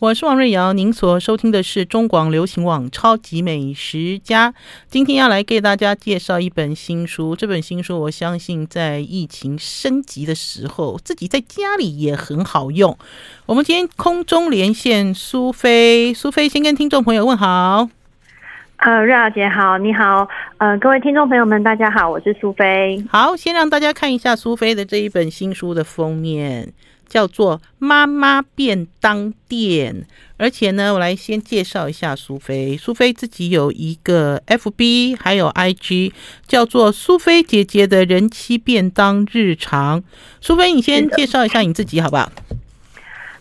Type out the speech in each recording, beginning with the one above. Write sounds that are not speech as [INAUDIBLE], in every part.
我是王瑞瑶，您所收听的是中广流行网《超级美食家》。今天要来给大家介绍一本新书，这本新书我相信在疫情升级的时候，自己在家里也很好用。我们今天空中连线苏菲，苏菲先跟听众朋友问好。呃，瑞瑶姐好，你好，呃，各位听众朋友们，大家好，我是苏菲。好，先让大家看一下苏菲的这一本新书的封面。叫做妈妈便当店，而且呢，我来先介绍一下苏菲。苏菲自己有一个 FB，还有 IG，叫做苏菲姐姐的人妻便当日常。苏菲，你先介绍一下你自己好不好？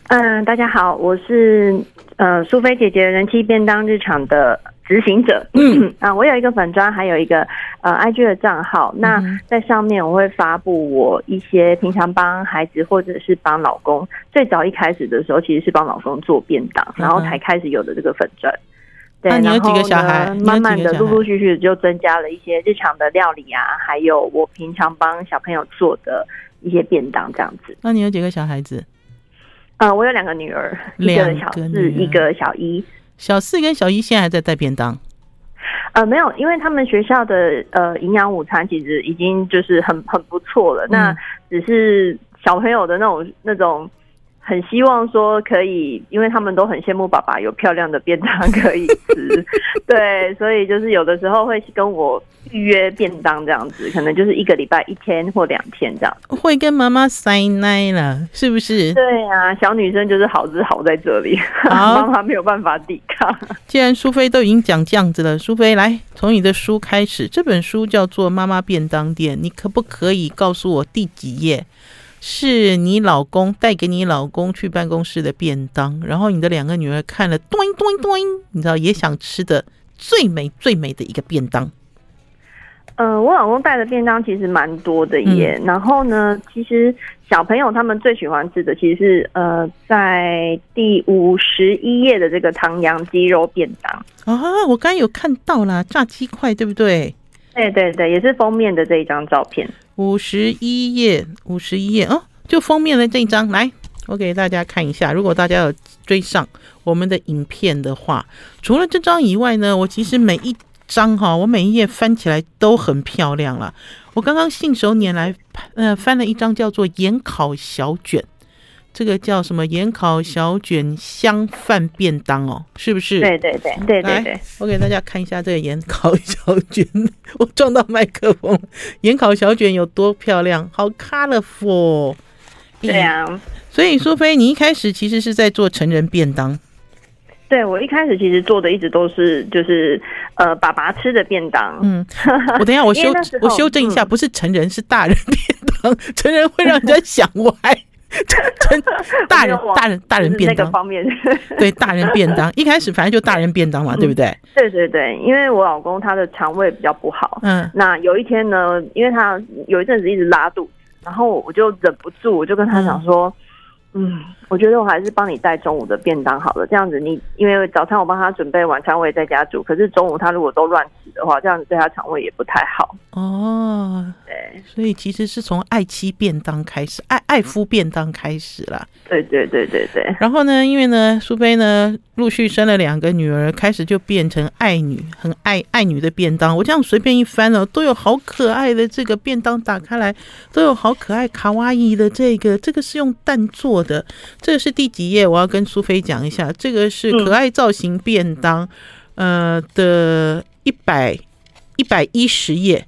嗯，大家好，我是呃苏菲姐姐的人妻便当日常的。执行者，嗯 [CLEARS THROAT] 啊，我有一个粉砖，还有一个呃 IG 的账号。那在上面我会发布我一些平常帮孩子或者是帮老公。最早一开始的时候，其实是帮老公做便当，然后才开始有的这个粉砖。对，然后几个小孩？慢慢的，陆陆续续就增加了一些日常的料理啊，还有我平常帮小朋友做的一些便当这样子。那你有几个小孩子？呃，我有两个女儿，一个小四，一个小一。小四跟小一现在还在带便当，呃，没有，因为他们学校的呃营养午餐其实已经就是很很不错了，嗯，那只是小朋友的那种那种。很希望说可以，因为他们都很羡慕爸爸有漂亮的便当可以吃，[LAUGHS] 对，所以就是有的时候会跟我预约便当这样子，可能就是一个礼拜一天或两天这样，会跟妈妈塞奶了，是不是？对啊，小女生就是好，是好在这里，[LAUGHS] 妈妈没有办法抵抗。既然苏菲都已经讲这样子了，苏菲来从你的书开始，这本书叫做《妈妈便当店》，你可不可以告诉我第几页？是你老公带给你老公去办公室的便当，然后你的两个女儿看了，咚咚咚，你知道也想吃的最美最美的一个便当。呃，我老公带的便当其实蛮多的耶。嗯、然后呢，其实小朋友他们最喜欢吃的其实是呃，在第五十一页的这个唐扬鸡肉便当啊，我刚刚有看到啦，炸鸡块对不对？对对对，也是封面的这一张照片。五十一页，五十一页哦，就封面的这一张，来，我给大家看一下。如果大家有追上我们的影片的话，除了这张以外呢，我其实每一张哈，我每一页翻起来都很漂亮了。我刚刚信手拈来，呃，翻了一张叫做盐烤小卷。这个叫什么？盐烤小卷香饭便当哦，是不是？对对对对对对。我给大家看一下这个盐烤小卷，我撞到麦克风。盐烤小卷有多漂亮？好 colorful。对呀、啊。所以苏菲，你一开始其实是在做成人便当。对，我一开始其实做的一直都是就是呃爸爸吃的便当。嗯。我等一下 [LAUGHS] 我修我修正一下，不是成人，是大人便当。[LAUGHS] 成人会让人家想歪。真大人大人大人便当。那个方面，对大人便当。一开始反正就大人便当嘛，对不对？对对对，因为我老公他的肠胃比较不好，嗯，那有一天呢，因为他有一阵子一直拉肚子，然后我就忍不住，我就跟他讲说。嗯，我觉得我还是帮你带中午的便当好了。这样子你，你因为早餐我帮他准备，晚餐我也在家煮。可是中午他如果都乱吃的话，这样子对他肠胃也不太好。哦，对，所以其实是从爱妻便当开始，爱爱夫便当开始了。对对对对对。然后呢，因为呢，苏菲呢陆续生了两个女儿，开始就变成爱女，很爱爱女的便当。我这样随便一翻哦，都有好可爱的这个便当，打开来都有好可爱卡哇伊的这个，这个是用蛋做的这个是第几页？我要跟苏菲讲一下，这个是可爱造型便当，呃的一百一百一十页。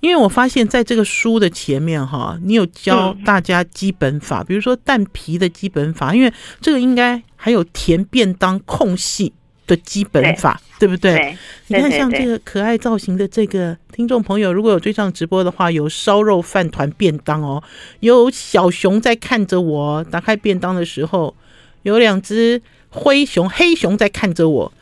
因为我发现在这个书的前面哈，你有教大家基本法，比如说蛋皮的基本法，因为这个应该还有填便当空隙的基本法，对，对不对，你看，像这个可爱造型的这个听众朋友，如果有追上直播的话，有烧肉饭团便当哦，有小熊在看着我。打开便当的时候，有两只灰熊、黑熊在看着我。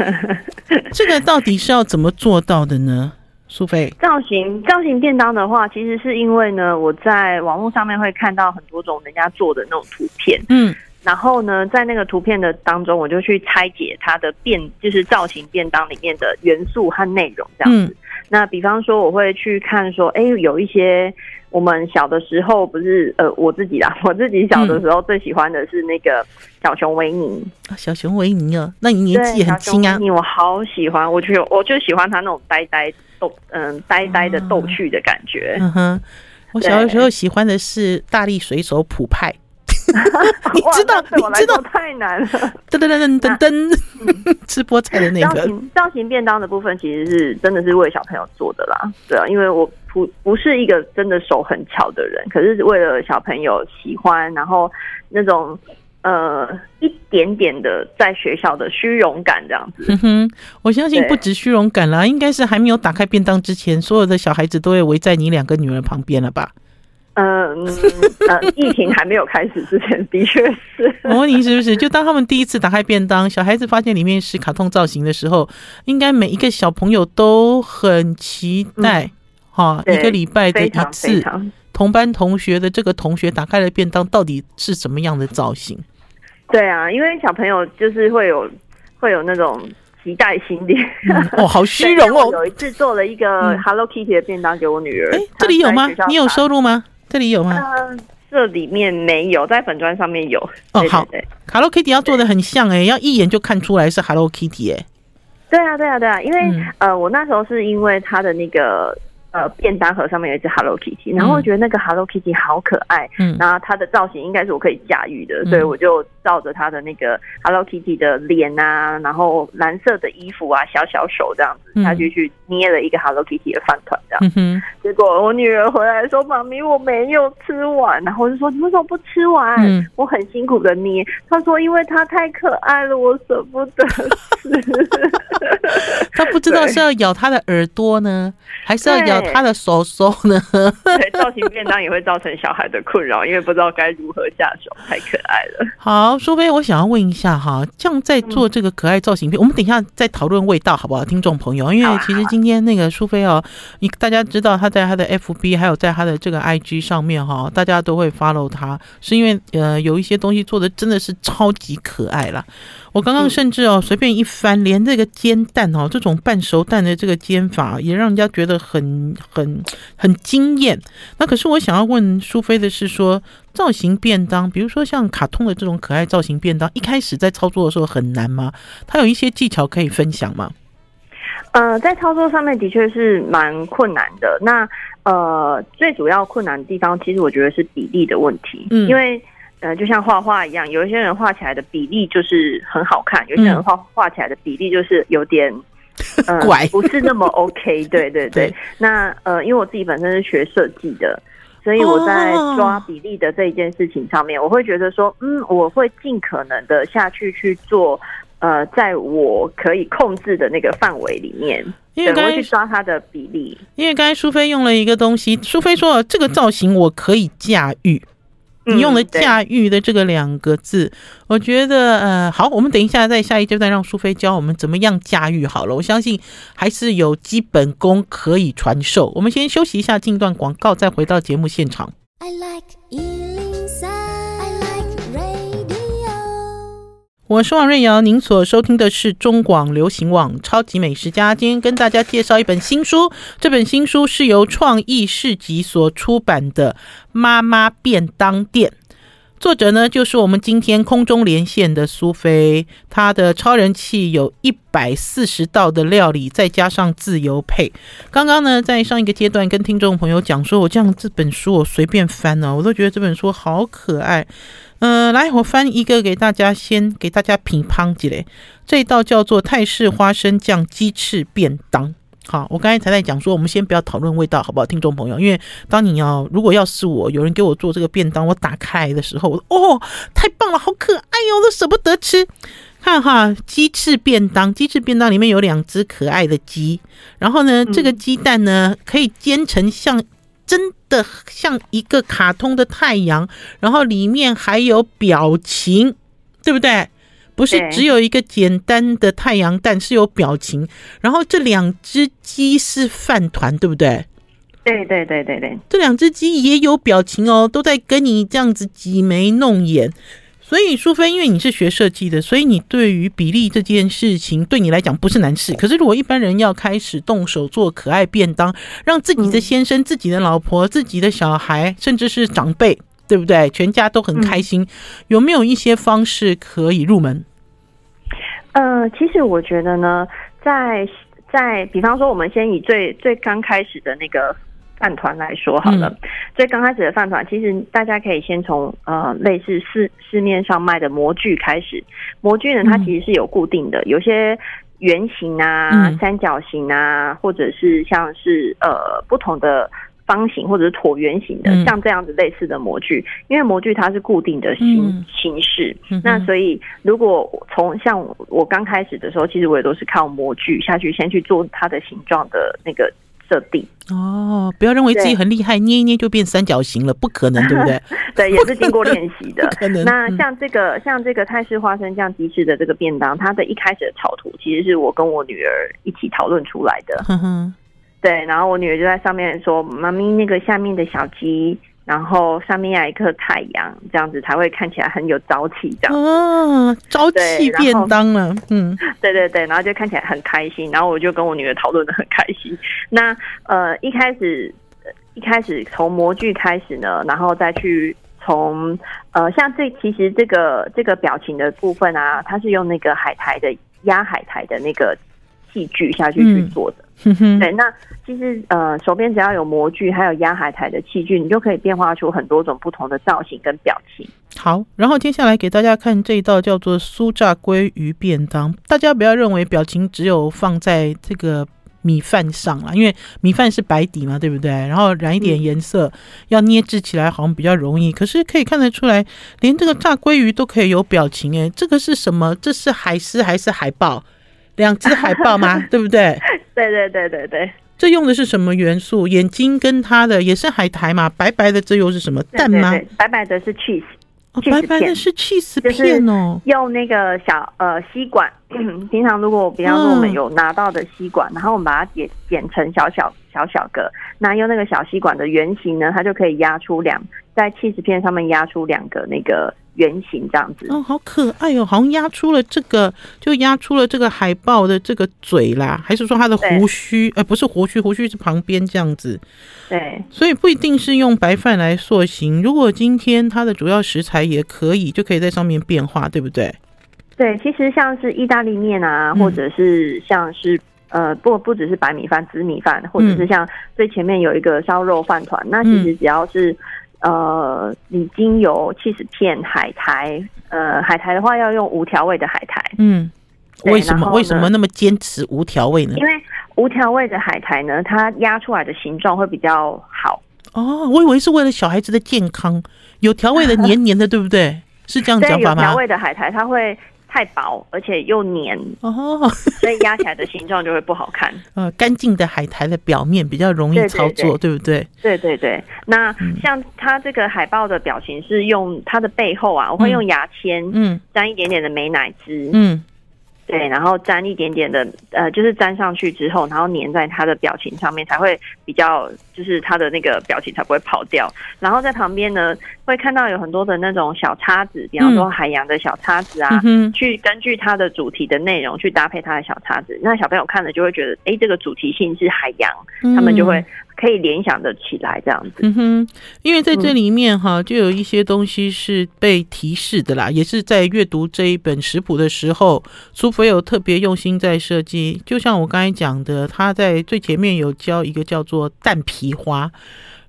[LAUGHS] 这个到底是要怎么做到的呢？苏菲，造型造型便当的话，其实是因为呢，我在网络上面会看到很多种人家做的那种图片，嗯。然后呢，在那个图片的当中，我就去拆解它的便，就是造型便当里面的元素和内容这样子。嗯、那比方说，我会去看说，哎，有一些我们小的时候不是呃，我自己啦，[LAUGHS] 我自己小的时候最喜欢的是那个小熊维尼。小熊维尼哦，那你年纪很轻啊。你我好喜欢，我就我就喜欢他那种呆呆逗，嗯，呆呆的逗趣的感觉。嗯哼，我小的时候喜欢的是大力水手普派。[LAUGHS] 你知道，你知道太难了。[LAUGHS] 噔噔噔噔噔噔，[LAUGHS] 吃菠菜的那个造型造型便当的部分，其实是真的是为小朋友做的啦。对啊，因为我不不是一个真的手很巧的人，可是为了小朋友喜欢，然后那种呃一点点的在学校的虚荣感这样子。嗯哼，我相信不止虚荣感啦，应该是还没有打开便当之前，所有的小孩子都会围在你两个女儿旁边了吧？嗯呃，疫情还没有开始之前，的确是。我问你是不是？就当他们第一次打开便当，小孩子发现里面是卡通造型的时候，应该每一个小朋友都很期待。哈、嗯，一个礼拜的一次，同班同学的这个同学打开了便当，到底是什么样的造型？对啊，因为小朋友就是会有会有那种期待心理。嗯、哦，好 [LAUGHS] 虚荣哦！有一次做了一个 Hello Kitty 的便当给我女儿。哎、欸，这里有吗？你有收入吗？这里有吗？呃，这里面没有，在粉砖上面有。哦，好，Hello Kitty 要做的很像哎、欸，要一眼就看出来是 Hello Kitty 哎、欸。对啊，对啊，对啊，因为、嗯、呃，我那时候是因为他的那个。呃，便当盒上面有一只 Hello Kitty，然后我觉得那个 Hello Kitty 好可爱，嗯，然后它的造型应该是我可以驾驭的，嗯，所以我就照着它的那个 Hello Kitty 的脸啊，然后蓝色的衣服啊，小小手这样子，他就去捏了一个 Hello Kitty 的饭团这样，嗯，结果我女儿回来说：“妈咪，我没有吃完。”然后我就说：“你为什么不吃完？”嗯，我很辛苦的捏，她说：“因为它太可爱了，我舍不得吃。[LAUGHS] ”他不知道是要咬他的耳朵呢，还是要 [LAUGHS] 咬。他的手手呢？对，造型便当也会造成小孩的困扰，因为不知道该如何下手，[LAUGHS] 太可爱了。好，苏菲，我想要问一下哈，这样在做这个可爱造型片，嗯、我们等一下再讨论味道好不好？听众朋友，因为其实今天那个苏菲哦，你大家知道他在他的 FB 还有在他的这个 IG 上面哈，大家都会 follow 他，是因为呃有一些东西做的真的是超级可爱啦。我刚刚甚至哦随便一翻，连这个煎蛋哦这种半熟蛋的这个煎法也让人家觉得很很很惊艳。那可是我想要问苏菲的是说，造型便当，比如说像卡通的这种可爱造型便当，一开始在操作的时候很难吗？它有一些技巧可以分享吗？呃，在操作上面的确是蛮困难的。那呃最主要困难的地方，其实我觉得是比例的问题，嗯，因为。呃，就像画画一样，有一些人画起来的比例就是很好看，有些人画画起来的比例就是有点呃 [LAUGHS] 怪，不是那么 [LAUGHS] OK。对对对，对那呃，因为我自己本身是学设计的，所以我在抓比例的这一件事情上面，我会觉得说，嗯，我会尽可能的下去去做，呃，在我可以控制的那个范围里面，因为我会去抓它的比例。因为刚才苏菲用了一个东西，苏菲说这个造型我可以驾驭。你用了“驾驭”的这个两个字，嗯，我觉得呃好，我们等一下在下一阶段让苏菲教我们怎么样驾驭好了。我相信还是有基本功可以传授。我们先休息一下，进段广告，再回到节目现场。I like 我是王瑞瑶，您所收听的是中广流行网超级美食家。今天跟大家介绍一本新书，这本新书是由创意市集所出版的《妈妈便当店》，作者呢就是我们今天空中连线的苏菲。她的超人气有一百四十道的料理，再加上自由配。刚刚呢在上一个阶段跟听众朋友讲说，我这样这本书我随便翻呢，我都觉得这本书好可爱。嗯、呃，来，我翻一个给大家，先给大家品尝几嘞。这一道叫做泰式花生酱鸡翅便当。好，我刚才才在讲说，我们先不要讨论味道，好不好，听众朋友？因为当你要，如果要是我，有人给我做这个便当，我打开的时候，哦，太棒了，好可爱哟，我都舍不得吃。看哈，鸡翅便当，鸡翅便当里面有两只可爱的鸡，然后呢，这个鸡蛋呢可以煎成像。真的像一个卡通的太阳，然后里面还有表情，对不对？不是只有一个简单的太阳蛋，是有表情。然后这两只鸡是饭团，对不对？对对对对对，这两只鸡也有表情哦，都在跟你这样子挤眉弄眼。所以淑芬，因为你是学设计的，所以你对于比例这件事情，对你来讲不是难事。可是如果一般人要开始动手做可爱便当，让自己的先生、嗯、自己的老婆、自己的小孩，甚至是长辈，对不对？全家都很开心，嗯、有没有一些方式可以入门？呃，其实我觉得呢，在在比方说，我们先以最最刚开始的那个。饭团来说好了，最刚开始的饭团，其实大家可以先从呃类似市市面上卖的模具开始。模具呢，它其实是有固定的，有些圆形啊、三角形啊，或者是像是呃不同的方形或者是椭圆形的，像这样子类似的模具。因为模具它是固定的形形式，那所以如果从像我刚开始的时候，其实我也都是靠模具下去先去做它的形状的那个。设定哦，不要认为自己很厉害，捏一捏就变三角形了，不可能，对不对？[LAUGHS] 对，也是经过练习的。[LAUGHS] 可能。那像这个，嗯、像这个泰式花生酱鸡翅的这个便当，它的一开始的草图其实是我跟我女儿一起讨论出来的。[LAUGHS] 哼哼。对，然后我女儿就在上面说：“妈咪，那个下面的小鸡。”然后上面要一颗太阳，这样子才会看起来很有朝气，这样哦，朝气便当了，嗯，对对对，然后就看起来很开心。然后我就跟我女儿讨论的很开心。那呃，一开始一开始从模具开始呢，然后再去从呃，像这其实这个这个表情的部分啊，它是用那个海苔的压海苔的那个器具下去去做的。嗯嗯哼，对，那其实呃，手边只要有模具，还有压海苔的器具，你就可以变化出很多种不同的造型跟表情。好，然后接下来给大家看这一道叫做酥炸鲑鱼便当。大家不要认为表情只有放在这个米饭上了，因为米饭是白底嘛，对不对？然后染一点颜色，嗯、要捏制起来好像比较容易。可是可以看得出来，连这个炸鲑鱼都可以有表情诶，这个是什么？这是海狮还是海豹？两只海豹吗？[LAUGHS] 对不对？对对对对对。这用的是什么元素？眼睛跟它的也是海苔嘛？白白的这又是什么蛋吗？对对对，白白的是 cheese。哦，白白的是 cheese 片哦。用那个小呃吸管，[COUGHS] 平常如果比方说我们有拿到的吸管，哦、然后我们把它剪剪成小小小小个，那用那个小吸管的圆形呢，它就可以压出两在 cheese 片上面压出两个那个。圆形这样子哦，好可爱哦，好像压出了这个，就压出了这个海豹的这个嘴啦，还是说它的胡须？呃，不是胡须，胡须是旁边这样子。对，所以不一定是用白饭来塑形。如果今天它的主要食材也可以，就可以在上面变化，对不对？对，其实像是意大利面啊，或者是像是、嗯、呃，不不只是白米饭、紫米饭，或者是像最前面有一个烧肉饭团，嗯、那其实只要是。呃，已经有七十片、海苔。呃，海苔的话要用无调味的海苔。嗯，为什么为什么那么坚持无调味呢？因为无调味的海苔呢，它压出来的形状会比较好。哦，我以为是为了小孩子的健康，有调味的黏黏的，对不对？是这样讲法吗？有调味的海苔，它会。太薄，而且又黏哦，所以压起来的形状就会不好看。[LAUGHS] 呃，干净的海苔的表面比较容易操作，对，不对？对对对。那像它这个海豹的表情是用它的背后啊，我会用牙签，嗯，沾一点点的美乃滋，嗯。对，然后沾一点点的，呃，就是沾上去之后，然后粘在他的表情上面，才会比较，就是他的那个表情才不会跑掉。然后在旁边呢，会看到有很多的那种小叉子，比方说海洋的小叉子啊，嗯、去根据它的主题的内容去搭配它的小叉子。那小朋友看了就会觉得，哎，这个主题性是海洋，他们就会。可以联想得起来这样子，嗯哼，因为在这里面哈，就有一些东西是被提示的啦，也是在阅读这一本食谱的时候，苏菲有特别用心在设计。就像我刚才讲的，他在最前面有教一个叫做蛋皮花，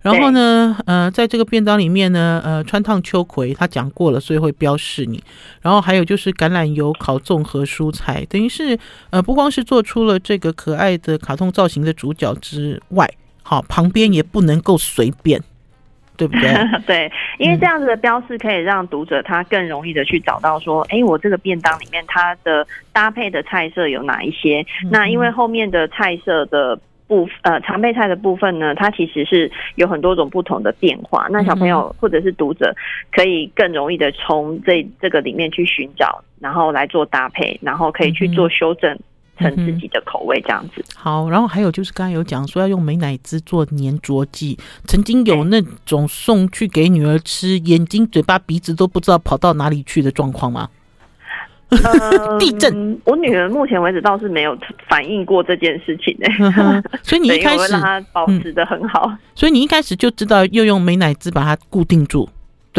然后呢，呃，在这个便当里面呢，呃，穿烫秋葵他讲过了，所以会标示你。然后还有就是橄榄油烤综合蔬菜，等于是呃，不光是做出了这个可爱的卡通造型的主角之外。好，旁边也不能够随便，对不对？[LAUGHS] 对，因为这样子的标示可以让读者他更容易的去找到说，哎、嗯，我这个便当里面它的搭配的菜色有哪一些？嗯、那因为后面的菜色的部呃常备菜的部分呢，它其实是有很多种不同的变化。那小朋友或者是读者可以更容易的从这这个里面去寻找，然后来做搭配，然后可以去做修正。成自己的口味这样子。嗯、好，然后还有就是刚才有讲说要用美乃滋做粘着剂，曾经有那种送去给女儿吃，眼睛、嘴巴、鼻子都不知道跑到哪里去的状况吗？呃、[LAUGHS] 地震，我女儿目前为止倒是没有反映过这件事情呢、嗯。所以你一开始 [LAUGHS] 让她保持的很好、嗯，所以你一开始就知道要用美乃滋把它固定住，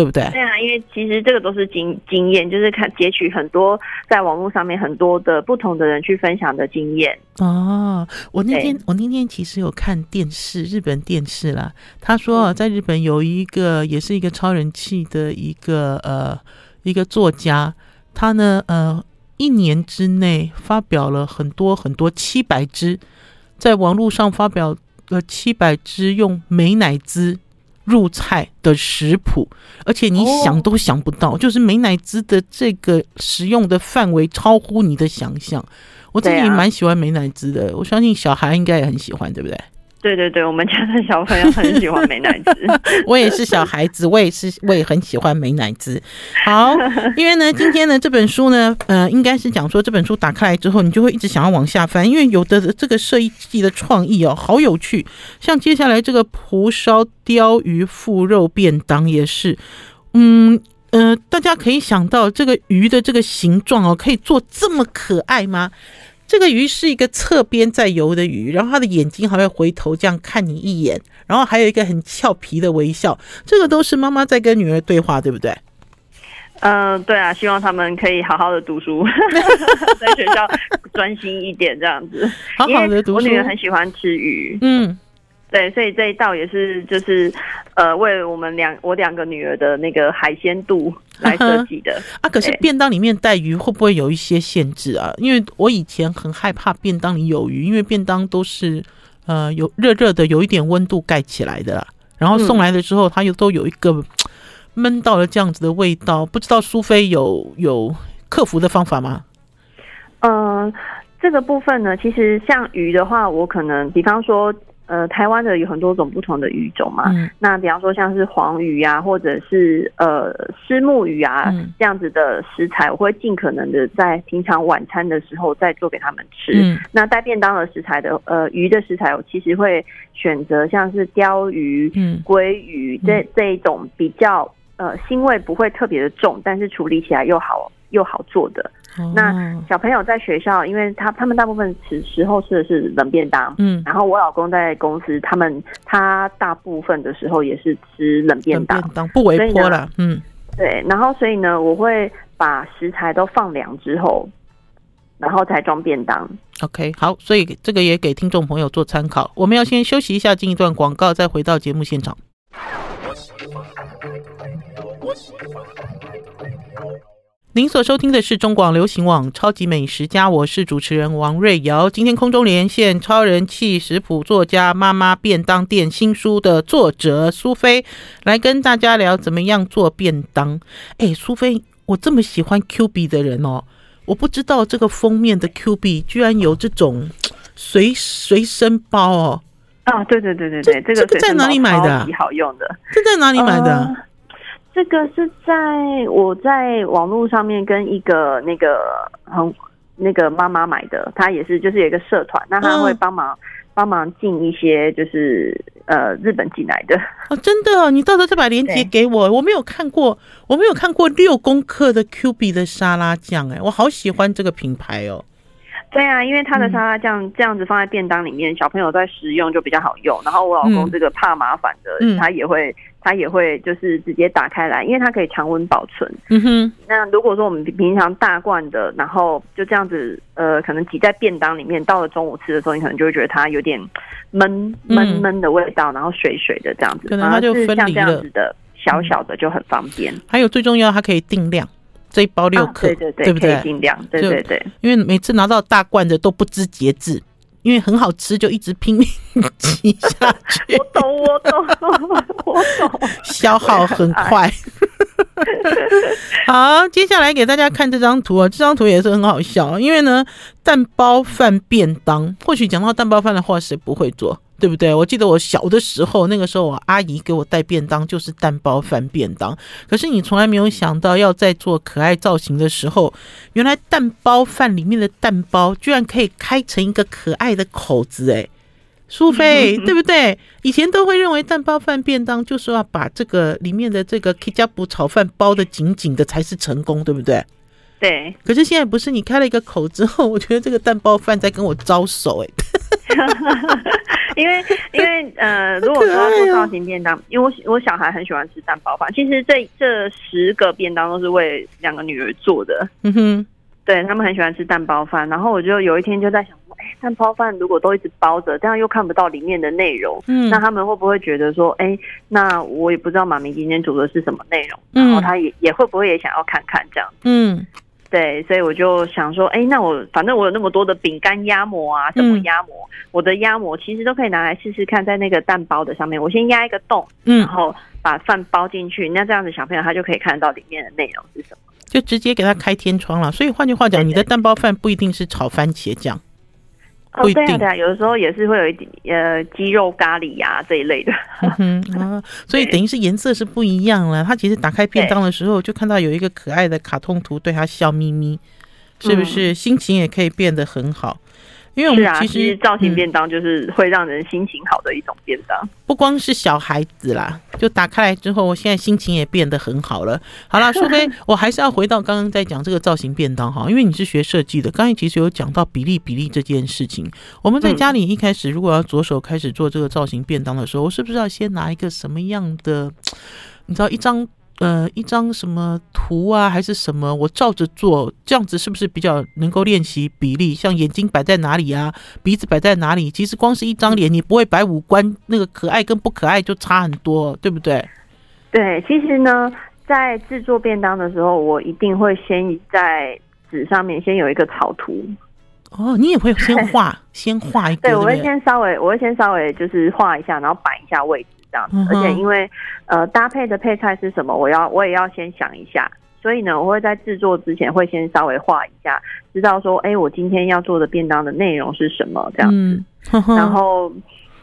对不对？对啊，因为其实这个都是经经验，就是看截取很多在网络上面很多的不同的人去分享的经验。哦，我那天我那天其实有看电视，日本电视啦。他说在日本有一个也是一个超人气的一个呃一个作家。他呢，呃，一年之内发表了很多很多七百支，在网络上发表了七百支用美乃滋入菜的食谱，而且你想都想不到，就是美乃滋的这个使用的范围超乎你的想象。我自己蛮喜欢美乃滋的，我相信小孩应该也很喜欢，对不对？对对对，我们家的小朋友很喜欢美乃滋。[LAUGHS] 我也是小孩子，我也是，我也很喜欢美乃滋。好，[LAUGHS] 因为呢，今天呢这本书呢，呃，应该是讲说这本书打开来之后，你就会一直想要往下翻，因为有的这个设计的创意哦，好有趣。像接下来这个蒲烧鲷鱼腹肉便当也是，嗯呃，大家可以想到这个鱼的这个形状哦，可以做这么可爱吗？这个鱼是一个侧边在游的鱼，然后它的眼睛还会回头这样看你一眼，然后还有一个很俏皮的微笑。这个都是妈妈在跟女儿对话，对不对？嗯、呃，对啊，希望他们可以好好的读书，[LAUGHS] 在学校专心一点，这样子。好好的读书。我女儿很喜欢吃鱼，嗯。对，所以这一道也是就是，呃，为我们两我两个女儿的那个海鲜度来设计的 [LAUGHS] 啊。可是便当里面带鱼会不会有一些限制啊？因为我以前很害怕便当里有鱼，因为便当都是呃有热热的，有一点温度盖起来的啦。然后送来的时候，它又都有一个闷到了这样子的味道。不知道苏菲有有克服的方法吗？嗯、呃，这个部分呢，其实像鱼的话，我可能比方说。呃，台湾的有很多种不同的鱼种嘛，嗯、那比方说像是黄鱼啊，或者是呃虱目鱼啊、嗯、这样子的食材，我会尽可能的在平常晚餐的时候再做给他们吃。嗯、那带便当的食材的呃鱼的食材，我其实会选择像是鲷鱼、嗯、鲑鱼这这一种比较呃腥味不会特别的重，但是处理起来又好又好做的。那小朋友在学校，因为他他们大部分时时候吃的是冷便当，嗯，然后我老公在公司，他们他大部分的时候也是吃冷便当，当不为过了，嗯，对，然后所以呢，我会把食材都放凉之后，然后才装便当。OK，好，所以这个也给听众朋友做参考。我们要先休息一下，进一段广告，再回到节目现场。您所收听的是中广流行网《超级美食家》，我是主持人王瑞瑶。今天空中连线超人气食谱作家、妈妈便当店新书的作者苏菲，来跟大家聊怎么样做便当。哎，苏菲，我这么喜欢 Q B 的人哦，我不知道这个封面的 Q B 居然有这种随随身包哦。啊，对对对对对，这，这个在哪里买的？好用的，这在哪里买的？呃这个是在我在网络上面跟一个那个很那个妈妈买的，她也是就是有一个社团，那她会帮忙帮忙进一些就是呃日本进来的哦，真的，你到时候再把链接给我，我没有看过，我没有看过六公克的 Q B 的沙拉酱，哎，我好喜欢这个品牌哦。对啊，因为它的沙拉酱这样子放在便当里面，小朋友在食用就比较好用。然后我老公这个怕麻烦的，他也会。它也会就是直接打开来，因为它可以常温保存。嗯哼。那如果说我们平常大罐的，然后就这样子，呃，可能挤在便当里面，到了中午吃的时候，你可能就会觉得它有点闷闷闷的味道，然后水水的这样子。可能它就分离了。像这样子的小小的就很方便。还有最重要，它可以定量，这一包六克，啊、对对对，对不对？定量，对对对。因为每次拿到大罐的都不知节制。因为很好吃，就一直拼命 [LAUGHS] 挤下去。我懂，我懂，我懂。消耗很快。好，接下来给大家看这张图啊，这张图也是很好笑。因为呢，蛋包饭便当，或许讲到蛋包饭的话，谁不会做？对不对？我记得我小的时候，那个时候我阿姨给我带便当就是蛋包饭便当。可是你从来没有想到，要在做可爱造型的时候，原来蛋包饭里面的蛋包居然可以开成一个可爱的口子，哎，苏菲，[LAUGHS] 对不对？以前都会认为蛋包饭便当就是要把这个里面的这个 K 加补炒饭包的紧紧的才是成功，对不对？对，可是现在不是你开了一个口之后，我觉得这个蛋包饭在跟我招手哎，[LAUGHS] 因为因为呃，如果说要做造型便当，哦、因为我我小孩很喜欢吃蛋包饭，其实这这十个便当都是为两个女儿做的，嗯哼，对他们很喜欢吃蛋包饭，然后我就有一天就在想说，哎，蛋包饭如果都一直包着，这样又看不到里面的内容，嗯，那他们会不会觉得说，哎，那我也不知道妈咪今天煮的是什么内容，然后他也也会不会也想要看看这样，嗯。对，所以我就想说，哎，那我反正我有那么多的饼干压模啊，什么压模，嗯、我的压模其实都可以拿来试试看，在那个蛋包的上面，我先压一个洞，嗯，然后把饭包进去，那这样子小朋友他就可以看得到里面的内容是什么，就直接给他开天窗了。所以换句话讲，你的蛋包饭不一定是炒番茄酱。哦，对啊，对啊，有的时候也是会有一点呃鸡肉咖喱呀、啊、这一类的，嗯啊，[LAUGHS] 所以等于是颜色是不一样了。他其实打开便当的时候，就看到有一个可爱的卡通图，对他笑眯眯，是不是？心情也可以变得很好。因为我们其实，造型便当就是会让人心情好的一种便当，嗯，不光是小孩子啦，就打开来之后，我现在心情也变得很好了。好了，苏菲，我还是要回到刚刚在讲这个造型便当哈，因为你是学设计的，刚才其实有讲到比例比例这件事情。我们在家里一开始如果要着手开始做这个造型便当的时候，我是不是要先拿一个什么样的，你知道一张？呃，一张什么图啊，还是什么？我照着做，这样子是不是比较能够练习比例？像眼睛摆在哪里啊，鼻子摆在哪里？其实光是一张脸，你不会摆五官，那个可爱跟不可爱就差很多，对不对？对，其实呢，在制作便当的时候，我一定会先在纸上面先有一个草图。哦，你也会先画，[LAUGHS] 先画一个。对，我会先稍微，我会先稍微就是画一下，然后摆一下位置。这样子，而且因为呃搭配的配菜是什么，我要我也要先想一下，所以呢，我会在制作之前会先稍微画一下，知道说，哎，我今天要做的便当的内容是什么这样子。嗯、然后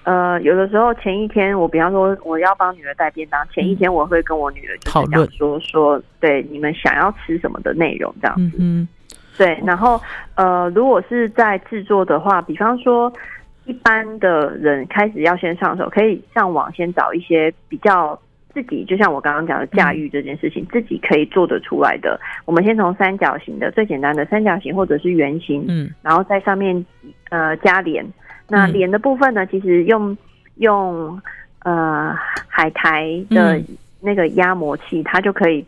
呃，有的时候前一天，我比方说我要帮女儿带便当，前一天我会跟我女儿讨论说说，对你们想要吃什么的内容这样子。嗯，对。然后呃，如果是在制作的话，比方说。一般的人开始要先上手，可以上网先找一些比较自己，就像我刚刚讲的驾驭这件事情，嗯、自己可以做得出来的。我们先从三角形的最简单的三角形或者是圆形，嗯，然后在上面呃加连。那连的部分呢，其实用用呃海苔的那个压模器，它就可以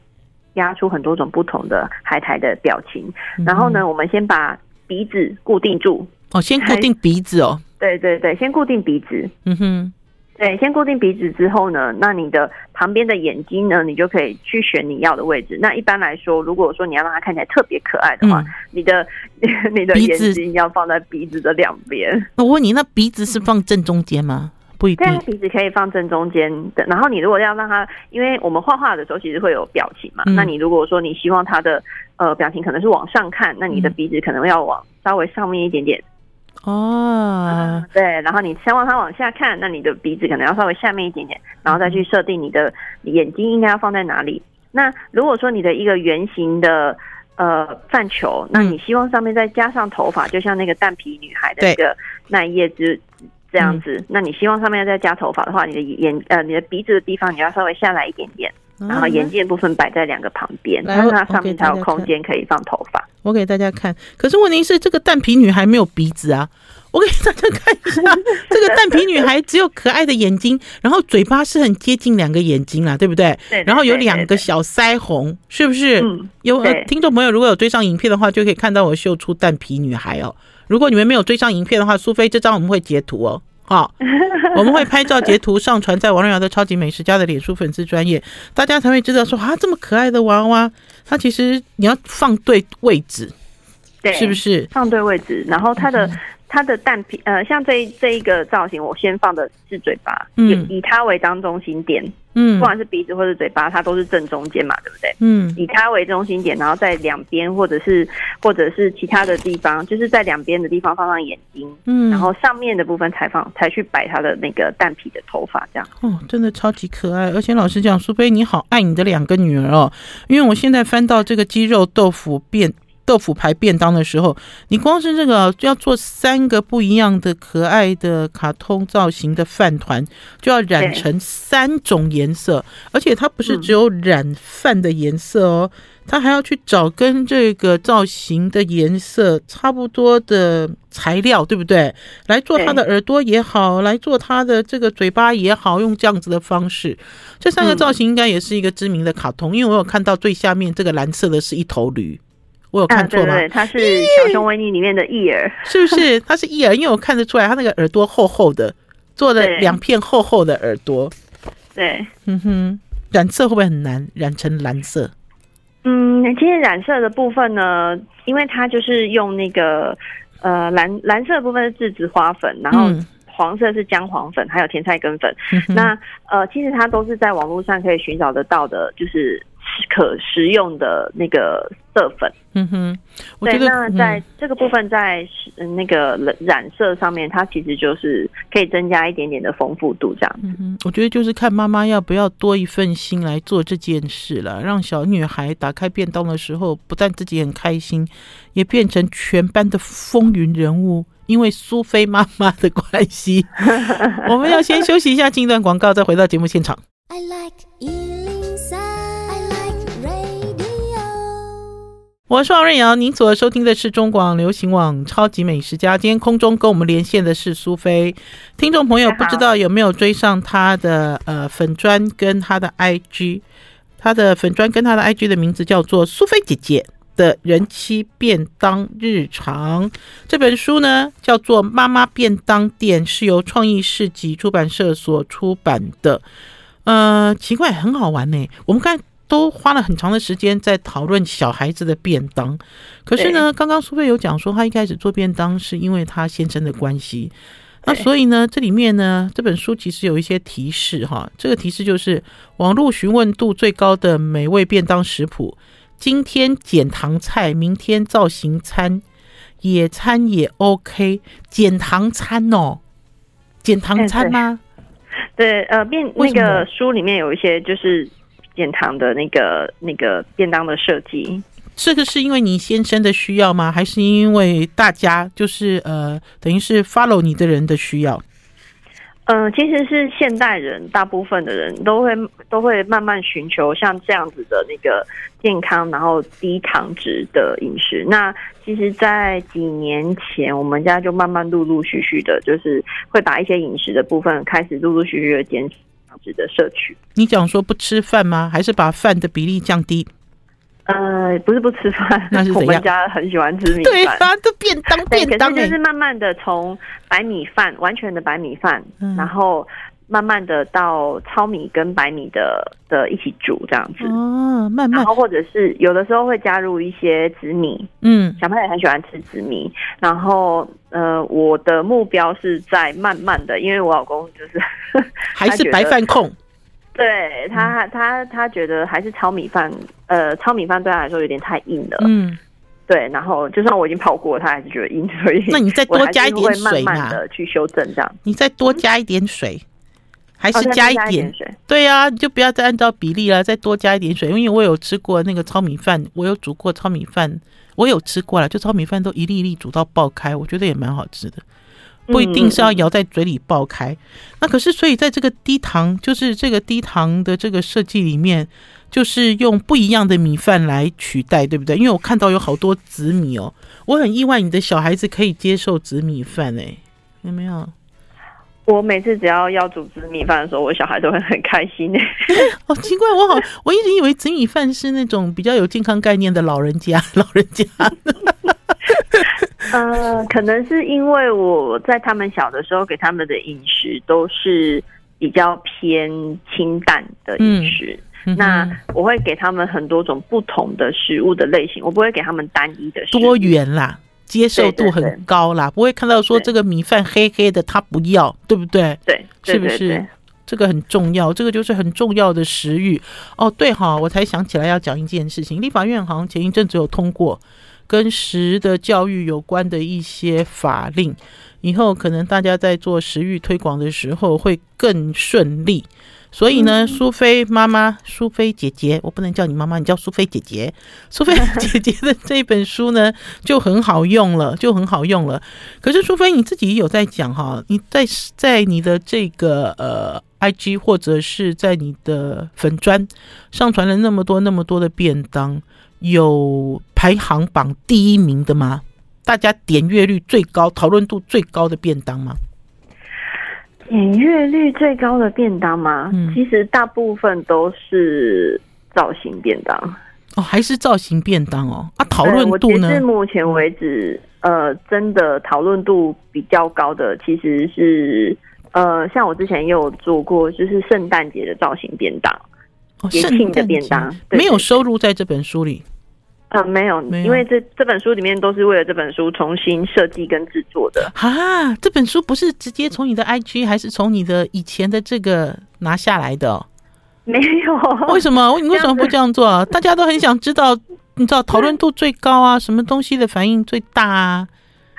压出很多种不同的海苔的表情。然后呢，我们先把鼻子固定住。哦，先固定鼻子哦。对对对，先固定鼻子。嗯哼，对，先固定鼻子之后呢，那你的旁边的眼睛呢，你就可以去选你要的位置。那一般来说，如果说你要让它看起来特别可爱的话，嗯、你的 [LAUGHS] 你的眼睛要放在鼻子的两边。我问你，那鼻子是放正中间吗？不一定。对，鼻子可以放正中间的。然后你如果要让它，因为我们画画的时候其实会有表情嘛。嗯、那你如果说你希望它的呃表情可能是往上看，那你的鼻子可能要往稍微上面一点点。哦，对，然后你先往它往下看，那你的鼻子可能要稍微下面一点点，然后再去设定你的眼睛应该要放在哪里。那如果说你的一个圆形的呃饭球，那你希望上面再加上头发，就像那个蛋皮女孩的那个那一页之这样子，那你希望上面再加头发的话，你的眼呃你的鼻子的地方你要稍微下来一点点。然后眼镜部分摆在两个旁边，然后它上面才有空间可以放头发。我给大家看，可是问题是这个蛋皮女孩没有鼻子啊！我给大家看一下，[LAUGHS] 这个蛋皮女孩只有可爱的眼睛，然后嘴巴是很接近两个眼睛啦，对不对？对。然后有两个小腮红，是不是？嗯。有呃，听众朋友如果有追上影片的话，就可以看到我秀出蛋皮女孩哦。如果你们没有追上影片的话，苏菲这张我们会截图哦。好、哦，[LAUGHS] 我们会拍照截图上传在王瑞瑶的超级美食家的脸书粉丝专业，大家才会知道说啊，这么可爱的娃娃，它其实你要放对位置，对，是不是？放对位置，然后它的它的蛋皮，呃，像这这一个造型，我先放的是嘴巴，嗯，以，以它为当中心点，嗯，不管是鼻子或者嘴巴，它都是正中间嘛，对不对？嗯，以它为中心点，然后在两边或者是或者是其他的地方，就是在两边的地方放上眼睛，嗯，然后上面的部分才放才去摆它的那个蛋皮的头发，这样。哦，真的超级可爱，而且老实讲，苏菲你好爱你的两个女儿哦，因为我现在翻到这个鸡肉豆腐变。豆腐牌便当的时候，你光是这个就要做三个不一样的可爱的卡通造型的饭团，就要染成三种颜色，而且它不是只有染饭的颜色哦，它还要去找跟这个造型的颜色差不多的材料，对不对？来做它的耳朵也好，来做它的这个嘴巴也好，用这样子的方式，这三个造型应该也是一个知名的卡通，因为我有看到最下面这个蓝色的是一头驴。我有看错吗？啊、对，对，它是小熊维尼里面的义耳，[LAUGHS] 是不是？它是义耳，因为我看得出来，它那个耳朵厚厚的，做了两片厚厚的耳朵。对，嗯哼，染色会不会很难？染成蓝色？嗯，其实染色的部分呢，因为它就是用那个呃蓝蓝色的部分是栀子花粉，然后黄色是姜黄粉，还有甜菜根粉。嗯、那呃，其实它都是在网络上可以寻找得到的，就是。可食用的那个色粉，嗯哼，对，那在这个部分，在那个染色上面，它其实就是可以增加一点点的丰富度，这样。嗯哼，我觉得就是看妈妈要不要多一份心来做这件事了，让小女孩打开便当的时候，不但自己很开心，也变成全班的风云人物，因为苏菲妈妈的关系。[LAUGHS] 我们要先休息一下，进一段广告，再回到节目现场。I like 我是王瑞瑶，您所收听的是中广流行网《超级美食家》。今天空中跟我们连线的是苏菲，听众朋友不知道有没有追上他的呃粉砖跟他的 IG，他的粉砖跟他的 IG 的名字叫做苏菲姐姐的人妻便当日常。这本书呢叫做《妈妈便当店》，是由创意市集出版社所出版的。呃，奇怪，很好玩呢。我们看。都花了很长的时间在讨论小孩子的便当，可是呢，刚刚苏菲有讲说，她一开始做便当是因为她先生的关系，那所以呢，这里面呢，这本书其实有一些提示哈，这个提示就是网络询问度最高的美味便当食谱，今天减糖菜，明天造型餐，野餐也 OK，减糖餐哦，减糖餐吗？对，呃，便那个书里面有一些就是。健康的那个那个便当的设计，这个是因为你先生的需要吗？还是因为大家就是呃，等于是 follow 你的人的需要？嗯、呃，其实是现代人，大部分的人都会都会慢慢寻求像这样子的那个健康，然后低糖值的饮食。那其实，在几年前，我们家就慢慢陆陆续续的，就是会把一些饮食的部分开始陆陆续续的减。值得摄取。你讲说不吃饭吗？还是把饭的比例降低？呃，不是不吃饭，那是我们家很喜欢吃米饭。对啊，都便当便当，就是慢慢的从白米饭，完全的白米饭，嗯、然后。慢慢的到糙米跟白米的的一起煮这样子。哦，慢慢，然后或者是有的时候会加入一些紫米，嗯，小朋友也很喜欢吃紫米。然后呃，我的目标是在慢慢的，因为我老公就是 [LAUGHS] 还是白饭控，[LAUGHS] 对他他他觉得还是糙米饭，呃，糙米饭对他来说有点太硬了，嗯，对。然后就算我已经泡过，他还是觉得硬，所以那你再多加一点水嘛，慢慢的去修正这样，你再多加一点水。还是加一点，哦、加一点水，对呀、啊，你就不要再按照比例了，再多加一点水。因为我有吃过那个糙米饭，我有煮过糙米饭，我有吃过了，就糙米饭都一粒一粒煮到爆开，我觉得也蛮好吃的，不一定是要咬在嘴里爆开。嗯、那可是，所以在这个低糖，就是这个低糖的这个设计里面，就是用不一样的米饭来取代，对不对？因为我看到有好多紫米哦，我很意外，你的小孩子可以接受紫米饭哎，有没有？我每次只要要煮紫米饭的时候，我小孩都会很开心呢。好 [LAUGHS] 奇怪，我好，我一直以为紫米饭是那种比较有健康概念的老人家，[LAUGHS] 老人家。[LAUGHS] 呃，可能是因为我在他们小的时候给他们的饮食都是比较偏清淡的饮食，嗯、那我会给他们很多种不同的食物的类型，我不会给他们单一的食物。多元啦。接受度很高啦，不会看到说这个米饭黑黑的他不要，对不对？对，是不是？这个很重要，这个就是很重要的食欲哦。对哈，我才想起来要讲一件事情，立法院好像前一阵子有通过跟食的教育有关的一些法令，以后可能大家在做食欲推广的时候会更顺利。所以呢，苏菲妈妈、苏菲姐姐，我不能叫你妈妈，你叫苏菲姐姐。苏菲姐姐的这本书呢，[LAUGHS] 就很好用了，就很好用了。可是苏菲你自己有在讲哈，你在在你的这个呃 IG 或者是在你的粉砖上传了那么多那么多的便当，有排行榜第一名的吗？大家点阅率最高、讨论度最高的便当吗？点阅率最高的便当吗？嗯，其实大部分都是造型便当哦，还是造型便当哦。啊，讨论度呢？至目前为止，呃，真的讨论度比较高的其实是呃，像我之前也有做过，就是圣诞节的造型便当，节庆的便当，没有收入在这本书里。呃，没有，没有，因为这这本书里面都是为了这本书重新设计跟制作的啊。这本书不是直接从你的 IG，还是从你的以前的这个拿下来的哦？没有，[LAUGHS] 为什么？你为什么不这样做？大家都很想知道，你知道讨论度最高啊，[LAUGHS] 什么东西的反应最大啊？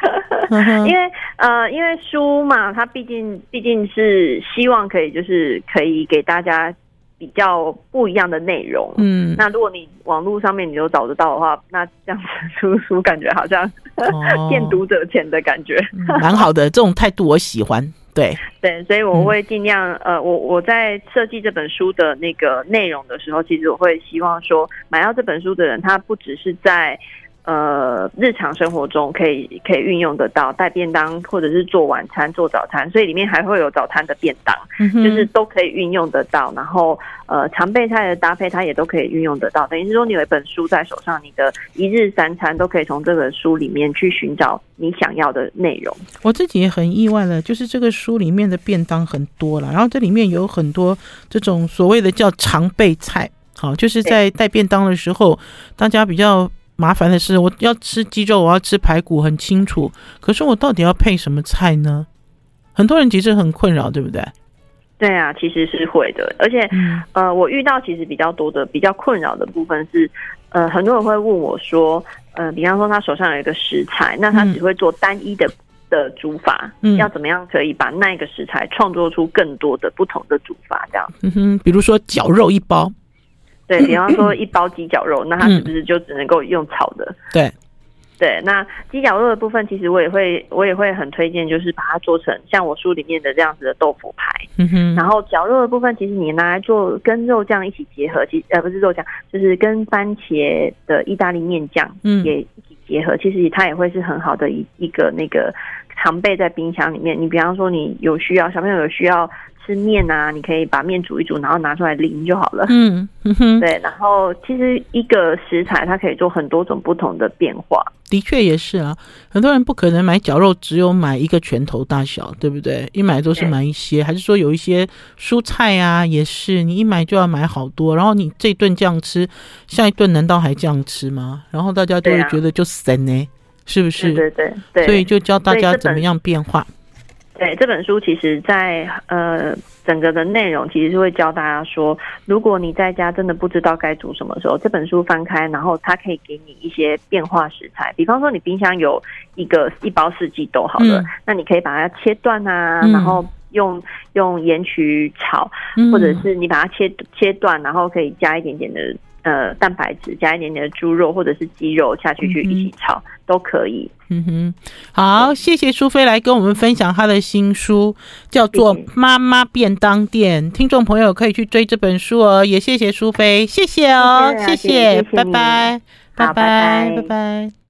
[LAUGHS] 因为呃，因为书嘛，它毕竟毕竟是希望可以就是可以给大家。比较不一样的内容，嗯，那如果你网络上面你都找得到的话，那这样子出书感觉好像 [LAUGHS] 骗读者钱的感觉，蛮、哦、好的，这种态度我喜欢，对。[LAUGHS] 对，所以我会尽量，嗯、呃，我我在设计这本书的那个内容的时候，其实我会希望说，买到这本书的人，他不只是在。呃，日常生活中可以可以运用得到带便当，或者是做晚餐、做早餐，所以里面还会有早餐的便当，嗯、就是都可以运用得到。然后呃，常备菜的搭配，它也都可以运用得到。等于是说，你有一本书在手上，你的一日三餐都可以从这本书里面去寻找你想要的内容。我自己也很意外了，就是这个书里面的便当很多了，然后这里面有很多这种所谓的叫常备菜，好，就是在带便当的时候，大家比较。麻烦的是，我要吃鸡肉，我要吃排骨，很清楚。可是我到底要配什么菜呢？很多人其实很困扰，对不对？对啊，其实是会的。而且，嗯、呃，我遇到其实比较多的、比较困扰的部分是，呃，很多人会问我说，呃，比方说他手上有一个食材，那他只会做单一的的煮法，嗯，要怎么样可以把那个食材创作出更多的不同的煮法？这样，嗯哼，比如说绞肉一包。对，[CLEARS THROAT] 比方说一包鸡脚肉，那它是不是就只能够用炒的？嗯、对，对。那鸡脚肉的部分，其实我也会，我也会很推荐，就是把它做成像我书里面的这样子的豆腐排。嗯哼。然后绞肉的部分，其实你拿来做跟肉酱一起结合，其实呃不是肉酱，就是跟番茄的意大利面酱也一起结合，嗯、其实它也会是很好的一一个那个常备在冰箱里面。你比方说你有需要，小朋友有需要。吃面啊，你可以把面煮一煮，然后拿出来淋就好了。嗯，对。然后其实一个食材它可以做很多种不同的变化。的确也是啊，很多人不可能买绞肉只有买一个拳头大小，对不对？一买都是买一些，还是说有一些蔬菜啊，也是你一买就要买好多，然后你这顿这样吃，下一顿难道还这样吃吗？然后大家都会觉得就神呢，是不是？对对对。所以就教大家怎么样变化。对，这本书，其实在呃整个的内容，其实是会教大家说，如果你在家真的不知道该煮什么时候，这本书翻开，然后它可以给你一些变化食材。比方说，你冰箱有一个一包四季豆，好了，嗯、那你可以把它切断啊，嗯、然后用用盐曲炒，或者是你把它切切断，然后可以加一点点的。呃，蛋白质加一点点的猪肉或者是鸡肉下去去一起炒、嗯、都可以。嗯哼，好，谢谢苏菲来跟我们分享她的新书，叫做《妈妈便当店》。听众朋友可以去追这本书哦。也谢谢苏菲，谢谢哦，谢谢，拜拜，拜拜。拜拜。